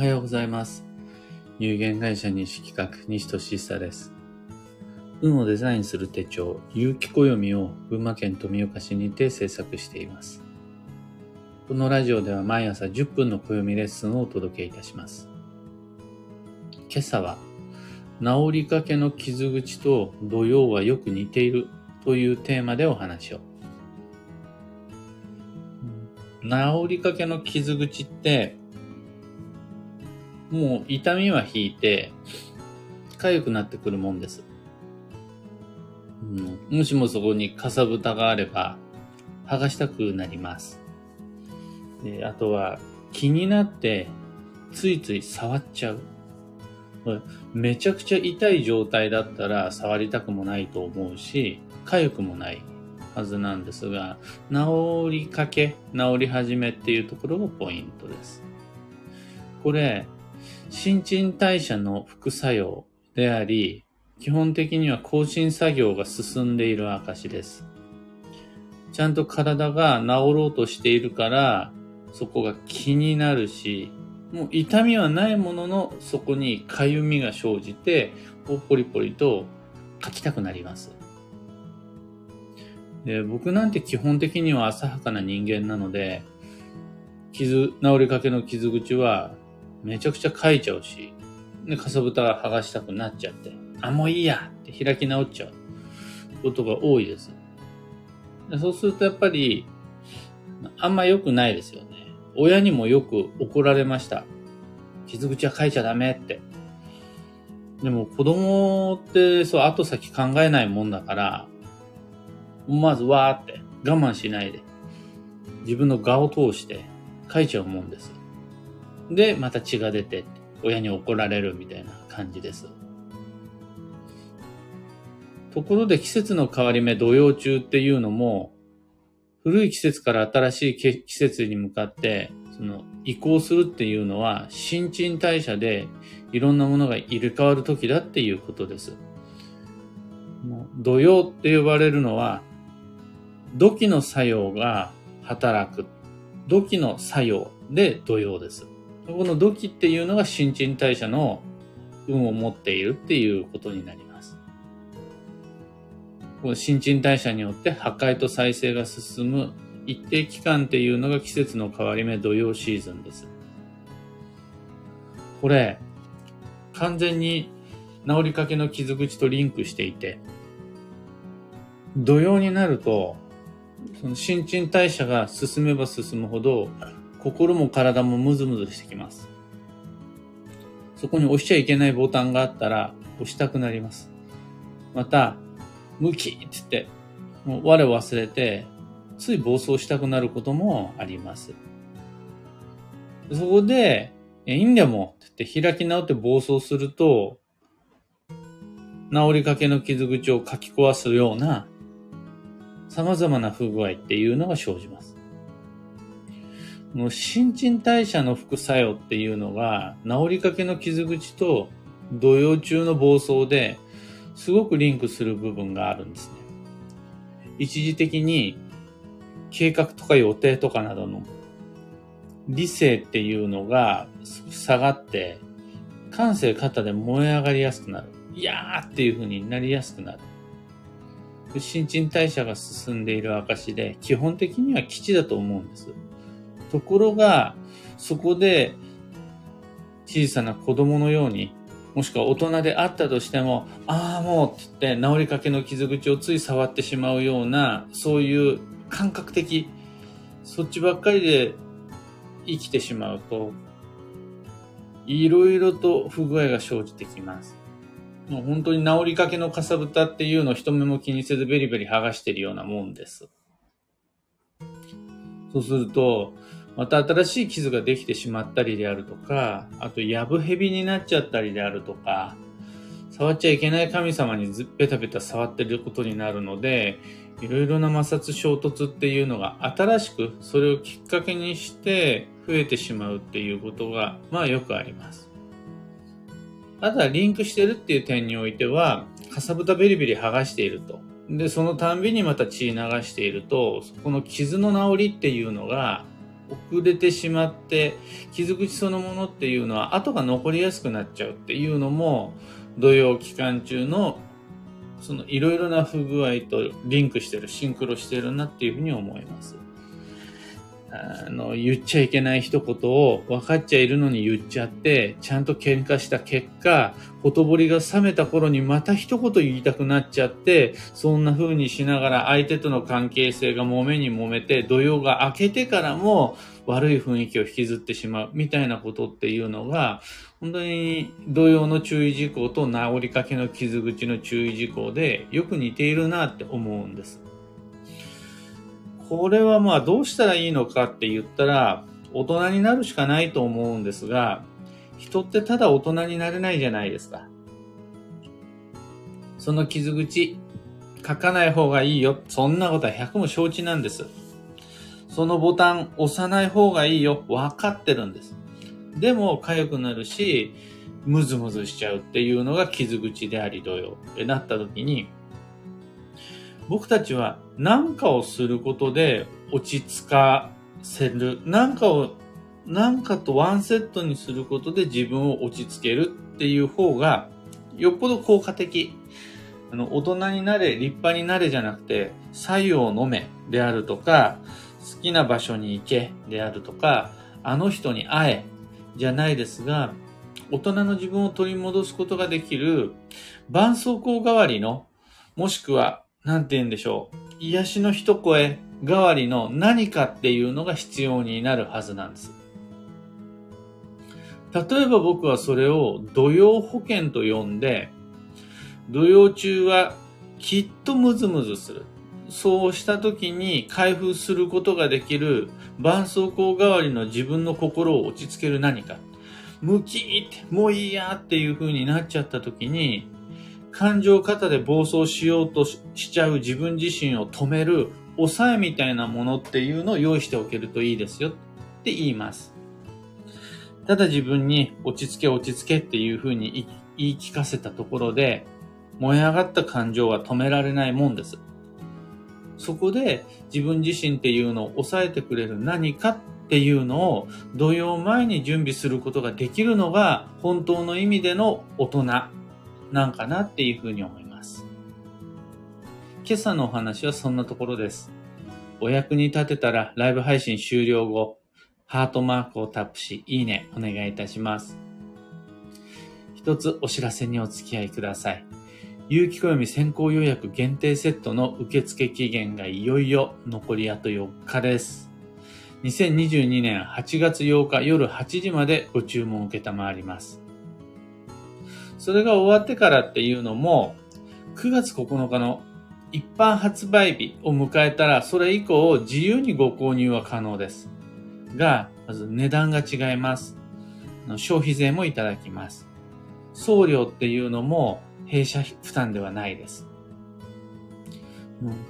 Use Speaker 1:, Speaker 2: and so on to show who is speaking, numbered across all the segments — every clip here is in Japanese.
Speaker 1: おはようございます。有限会社西企画、西俊久です。運をデザインする手帳、有機暦を群馬県富岡市にて制作しています。このラジオでは毎朝10分の暦レッスンをお届けいたします。今朝は、治りかけの傷口と土曜はよく似ているというテーマでお話を。治りかけの傷口って、もう痛みは引いて、痒くなってくるもんです。うんもしもそこにかさぶたがあれば、剥がしたくなります。であとは、気になって、ついつい触っちゃう。めちゃくちゃ痛い状態だったら触りたくもないと思うし、痒くもないはずなんですが、治りかけ、治り始めっていうところがポイントです。これ、新陳代謝の副作用であり、基本的には更新作業が進んでいる証です。ちゃんと体が治ろうとしているから、そこが気になるし、もう痛みはないものの、そこに痒みが生じて、ポリポリと書きたくなります。で僕なんて基本的には浅はかな人間なので、傷、治りかけの傷口はめちゃくちゃ書いちゃうし、で、かさぶたが剥がしたくなっちゃって、あ、もういいやって開き直っちゃうことが多いです。でそうするとやっぱり、あんま良くないですよね。親にもよく怒られました。傷口は書いちゃダメって。でも子供ってそう後先考えないもんだから、まずわーって我慢しないで、自分の顔を通して書いちゃうもんです。で、また血が出て、親に怒られるみたいな感じです。ところで季節の変わり目、土曜中っていうのも、古い季節から新しい季節に向かって、その移行するっていうのは、新陳代謝でいろんなものが入れ替わる時だっていうことです。土曜って呼ばれるのは、土器の作用が働く。土器の作用で土曜です。この土器っていうのが新陳代謝の運を持っているっていうことになります。この新陳代謝によって破壊と再生が進む一定期間っていうのが季節の変わり目土曜シーズンです。これ、完全に治りかけの傷口とリンクしていて、土曜になると、その新陳代謝が進めば進むほど、心も体もムズムズしてきます。そこに押しちゃいけないボタンがあったら押したくなります。また、ムキって言って、もう我を忘れて、つい暴走したくなることもあります。そこで、いいんだもんって言って開き直って暴走すると、治りかけの傷口をかき壊すような様々な不具合っていうのが生じます。もう新陳代謝の副作用っていうのが治りかけの傷口と土曜中の暴走ですごくリンクする部分があるんですね。一時的に計画とか予定とかなどの理性っていうのが下がって感性肩で燃え上がりやすくなる。いやーっていう風になりやすくなる。新陳代謝が進んでいる証で、基本的には基地だと思うんです。ところが、そこで小さな子供のように、もしくは大人であったとしても、ああもうって言って治りかけの傷口をつい触ってしまうような、そういう感覚的、そっちばっかりで生きてしまうと、いろいろと不具合が生じてきます。もう本当に治りかけのかさぶたっていうのを人目も気にせずベリベリ剥がしてるようなもんです。そうすると、また新しい傷ができてしまったりであるとか、あと、やぶヘビになっちゃったりであるとか、触っちゃいけない神様にずベタベタ触ってることになるので、いろいろな摩擦衝突っていうのが新しく、それをきっかけにして増えてしまうっていうことが、まあよくあります。ただ、リンクしてるっていう点においては、かさぶたベリベリ剥がしていると。で、そのたんびにまた血流していると、そこの傷の治りっていうのが遅れてしまって傷口そのものっていうのは跡が残りやすくなっちゃうっていうのも土曜期間中のそのいろいろな不具合とリンクしてる、シンクロしてるなっていうふうに思います。あの、言っちゃいけない一言を分かっちゃいるのに言っちゃって、ちゃんと喧嘩した結果、ほとぼりが冷めた頃にまた一言言いたくなっちゃって、そんな風にしながら相手との関係性が揉めに揉めて、土曜が明けてからも悪い雰囲気を引きずってしまうみたいなことっていうのが、本当に同様の注意事項と治りかけの傷口の注意事項でよく似ているなって思うんです。これはまあどうしたらいいのかって言ったら大人になるしかないと思うんですが、人ってただ大人になれないじゃないですか。その傷口、書かない方がいいよ。そんなことは100も承知なんです。そのボタン押さない方がいいよ。分かってるんです。でも痒くなるし、ムズムズしちゃうっていうのが傷口であり同様ってなった時に、僕たちは何かをすることで落ち着かせる。何かを、何かとワンセットにすることで自分を落ち着けるっていう方が、よっぽど効果的。あの、大人になれ、立派になれじゃなくて、作用を飲めであるとか、好きな場所に行けであるとか、あの人に会えじゃないですが、大人の自分を取り戻すことができる、絆創膏代わりの、もしくは、なんて言うんでしょう、癒しの一声代わりの何かっていうのが必要になるはずなんです。例えば僕はそれを土曜保険と呼んで、土曜中はきっとムズムズする。そうした時に開封することができる絆創膏代わりの自分の心を落ち着ける何か。ムキって、もういいやっていう風になっちゃった時に、感情過多で暴走しようとしちゃう自分自身を止める抑えみたいなものっていうのを用意しておけるといいですよって言います。ただ自分に落ち着け落ち着けっていう風に言い聞かせたところで、燃え上がった感情は止められないもんです。そこで自分自身っていうのを抑えてくれる何かっていうのを土曜前に準備することができるのが本当の意味での大人なんかなっていうふうに思います。今朝のお話はそんなところです。お役に立てたらライブ配信終了後、ハートマークをタップし、いいねお願いいたします。一つお知らせにお付き合いください。有機暦先行予約限定セットの受付期限がいよいよ残りあと4日です。2022年8月8日夜8時までご注文を受けたまわります。それが終わってからっていうのも、9月9日の一般発売日を迎えたら、それ以降自由にご購入は可能です。が、まず値段が違います。消費税もいただきます。送料っていうのも弊社負担ではないです。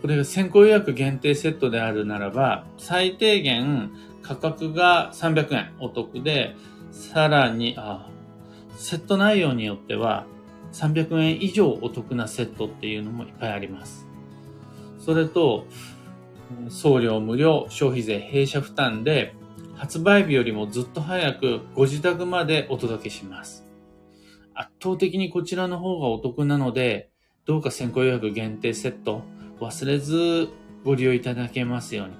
Speaker 1: これが先行予約限定セットであるならば、最低限価格が300円お得で、さらに、あセット内容によっては300円以上お得なセットっていうのもいっぱいあります。それと、送料無料、消費税弊社負担で、発売日よりもずっと早くご自宅までお届けします。圧倒的にこちらの方がお得なので、どうか先行予約限定セット忘れずご利用いただけますように。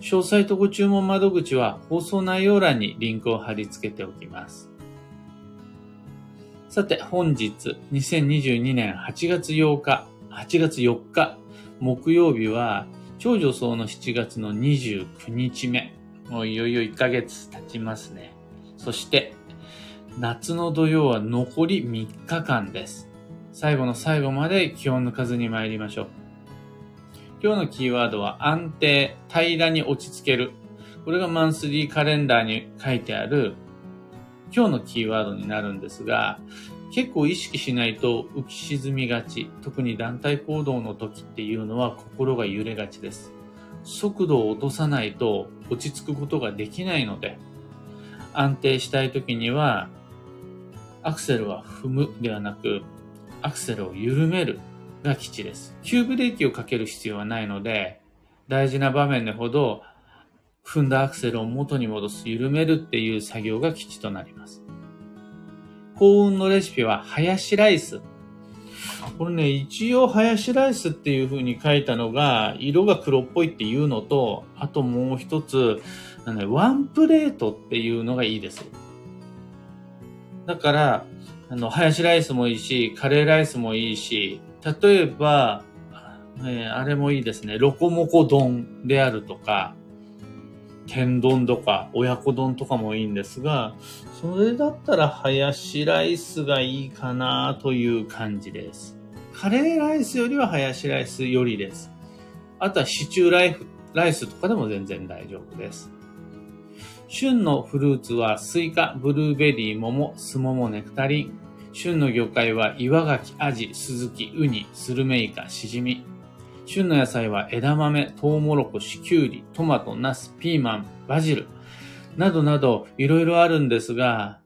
Speaker 1: 詳細とご注文窓口は放送内容欄にリンクを貼り付けておきます。さて、本日、2022年8月8日、8月4日、木曜日は、超女装の7月の29日目。もういよいよ1ヶ月経ちますね。そして、夏の土曜は残り3日間です。最後の最後まで気を抜かずに参りましょう。今日のキーワードは安定、平らに落ち着ける。これがマンスリーカレンダーに書いてある今日のキーワードになるんですが、結構意識しないと浮き沈みがち。特に団体行動の時っていうのは心が揺れがちです。速度を落とさないと落ち着くことができないので、安定したい時にはアクセルは踏むではなく、アクセルを緩めるが基地です。急ブレーキをかける必要はないので、大事な場面でほど踏んだアクセルを元に戻す、緩めるっていう作業が基地となります。幸運のレシピは、ハヤシライス。これね、一応、ハヤシライスっていう風に書いたのが、色が黒っぽいっていうのと、あともう一つ、ワンプレートっていうのがいいです。だから、あの、ハヤシライスもいいし、カレーライスもいいし、例えば、えー、あれもいいですね。ロコモコ丼であるとか、天丼とか、親子丼とかもいいんですが、それだったらハヤシライスがいいかなという感じです。カレーライスよりはハヤシライスよりです。あとはシチューライフライスとかでも全然大丈夫です。旬のフルーツはスイカ、ブルーベリー、桃、スモモ、ネクタリン。旬の魚介は岩牡蠣、アジ、スズキ、ウニ、スルメイカ、シジミ。旬の野菜は枝豆、トウモロコシ、キュウリ、トマト、ナス、ピーマン、バジル。などなど、いろいろあるんですが、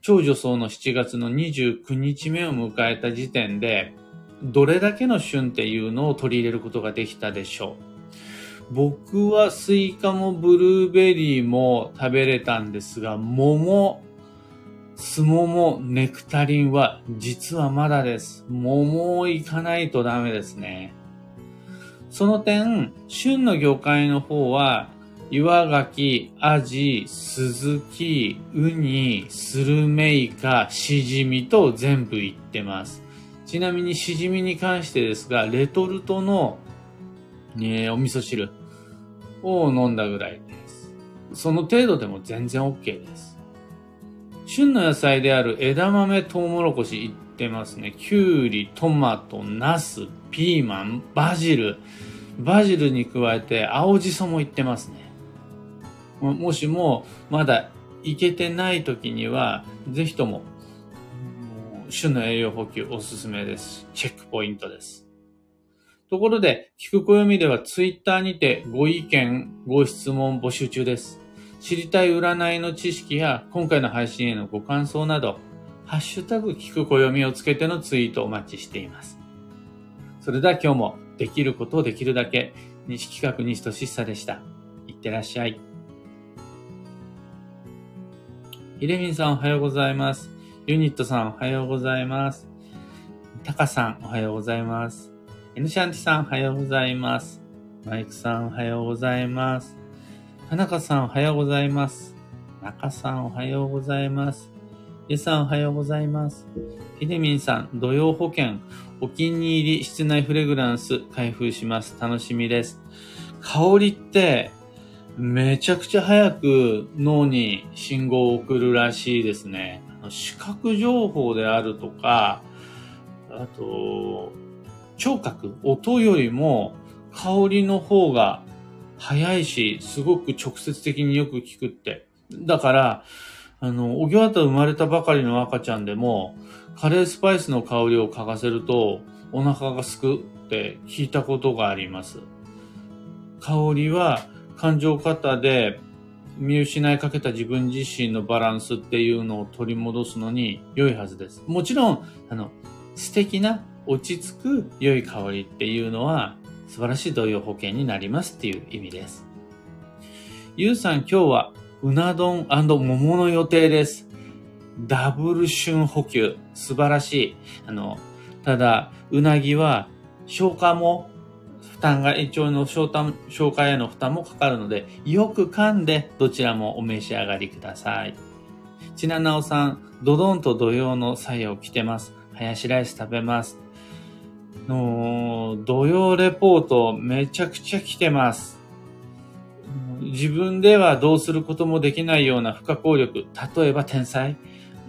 Speaker 1: 超女装の7月の29日目を迎えた時点で、どれだけの旬っていうのを取り入れることができたでしょう。僕はスイカもブルーベリーも食べれたんですが、桃、スモモ、ネクタリンは実はまだです。桃をいかないとダメですね。その点、旬の魚介の方は、岩牡蠣、アジ、スズキ、ウニ、スルメイカ、シジミと全部いってます。ちなみにシジミに関してですが、レトルトの、ね、お味噌汁を飲んだぐらいです。その程度でも全然 OK です。旬の野菜である枝豆、トウモロコシってますね。きゅうり、トマト、ナス、ピーマン、バジル。バジルに加えて青じそもいってますね。もしもまだいけてない時には、ぜひとも、旬の栄養補給おすすめです。チェックポイントです。ところで、聞く暦ではツイッターにてご意見、ご質問募集中です。知りたい占いの知識や今回の配信へのご感想など、ハッシュタグ聞く暦をつけてのツイートをお待ちしています。それでは今日もできることをできるだけ、西企画西俊久でした。いってらっしゃい。ひでみんさんおはようございます。ユニットさんおはようございます。タカさんおはようございます。エヌシャンティさんおはようございます。マイクさんおはようございます。田中さんおはようございます。中さんおはようございます。ゆさんおはようございます。ひでみんさん、土曜保険、お気に入り室内フレグランス開封します。楽しみです。香りって、めちゃくちゃ早く脳に信号を送るらしいですね。視覚情報であるとか、あと、聴覚、音よりも香りの方が早いし、すごく直接的によく聞くって。だから、あの、おぎわた生まれたばかりの赤ちゃんでも、カレースパイスの香りを嗅がせると、お腹がすくって聞いたことがあります。香りは感情過多で見失いかけた自分自身のバランスっていうのを取り戻すのに良いはずです。もちろん、あの、素敵な落ち着く良い香りっていうのは素晴らしい同様保険になりますっていう意味です。ゆうさん今日はうな丼桃の予定です。ダブル旬補給。素晴らしい。あの、ただ、うなぎは消化も負担が、胃腸の消化への負担もかかるので、よく噛んでどちらもお召し上がりください。ちななおさん、ドドンと土曜の作用着てます。ハヤシライス食べます。の土曜レポートめちゃくちゃ来てます。自分ではどうすることもできないような不可抗力、例えば天才、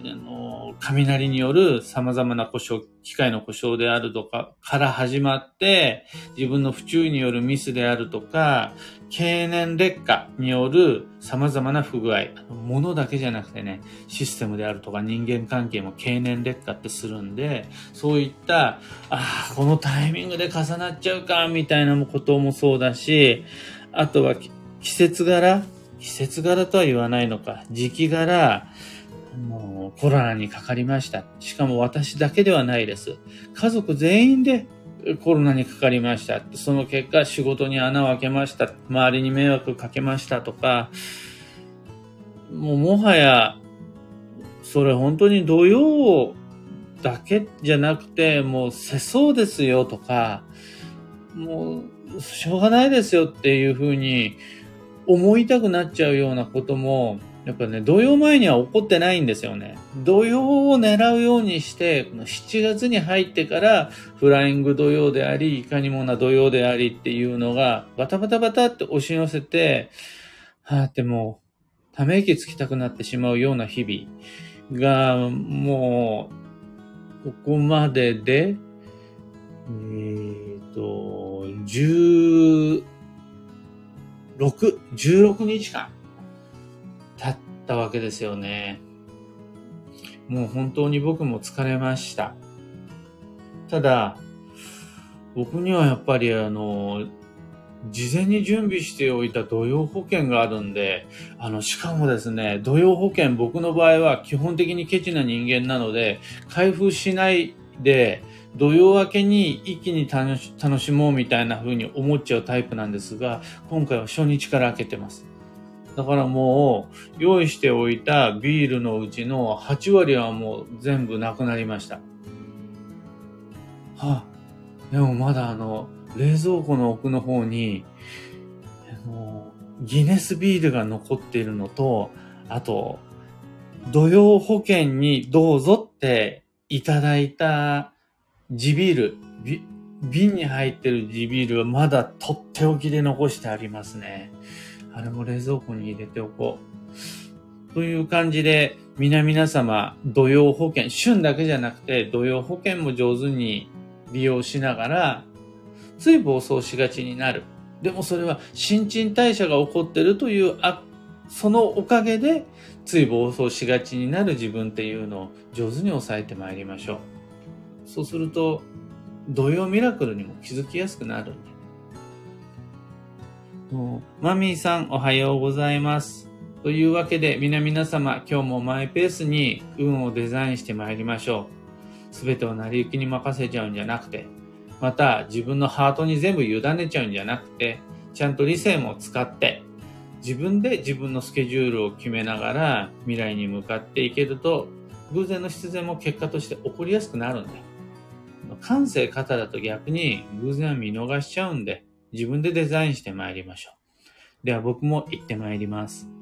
Speaker 1: あの雷による様々な故障、機械の故障であるとかから始まって、自分の不注意によるミスであるとか、経年劣化による様々な不具合、物だけじゃなくてね、システムであるとか人間関係も経年劣化ってするんで、そういった、ああ、このタイミングで重なっちゃうか、みたいなこともそうだし、あとは季節柄？季節柄とは言わないのか。時期柄、もうコロナにかかりました。しかも私だけではないです。家族全員でコロナにかかりました。その結果、仕事に穴を開けました。周りに迷惑かけましたとか、もうもはや、それ本当に土曜だけじゃなくて、もう世相ですよとか、もうしょうがないですよっていうふうに思いたくなっちゃうようなことも、やっぱね、土曜前には起こってないんですよね。土曜を狙うようにして、この7月に入ってから、フライング土曜であり、いかにもな土曜でありっていうのが、バタバタバタって押し寄せて、はあってもう、ため息つきたくなってしまうような日々が、もう、ここまでで、えー、と、6、16日間経ったわけですよね。もう本当に僕も疲れました。ただ、僕にはやっぱりあの、事前に準備しておいた土曜保険があるんで、あの、しかもですね、土曜保険僕の場合は基本的にケチな人間なので、開封しないで、土曜明けに一気に楽しもうみたいな風に思っちゃうタイプなんですが、今回は初日から開けてます。だからもう、用意しておいたビールのうちの8割はもう全部なくなりました。はあ、でもまだあの、冷蔵庫の奥の方に、あの、ギネスビールが残っているのと、あと、土曜保険にどうぞっていただいた地ビール、瓶に入ってる地ビールはまだとっておきで残してありますね。あれも冷蔵庫に入れておこう。という感じで、皆々様、土曜保険、旬だけじゃなくて、土曜保険も上手に利用しながら、つい暴走しがちになる。でもそれは新陳代謝が起こってるという、あ、そのおかげで、つい暴走しがちになる自分っていうのを上手に抑えてまいりましょう。そうすると、土曜ミラクルにも気づきやすくなるんで。マミーさんおはようございます。というわけで皆々様今日もマイペースに運をデザインしてまいりましょう。すべてを成り行きに任せちゃうんじゃなくて、また自分のハートに全部委ねちゃうんじゃなくて、ちゃんと理性も使って、自分で自分のスケジュールを決めながら未来に向かっていけると、偶然の必然も結果として起こりやすくなるんで。感性型だと逆に偶然は見逃しちゃうんで、自分でデザインして参りましょう。では僕も行って参ります。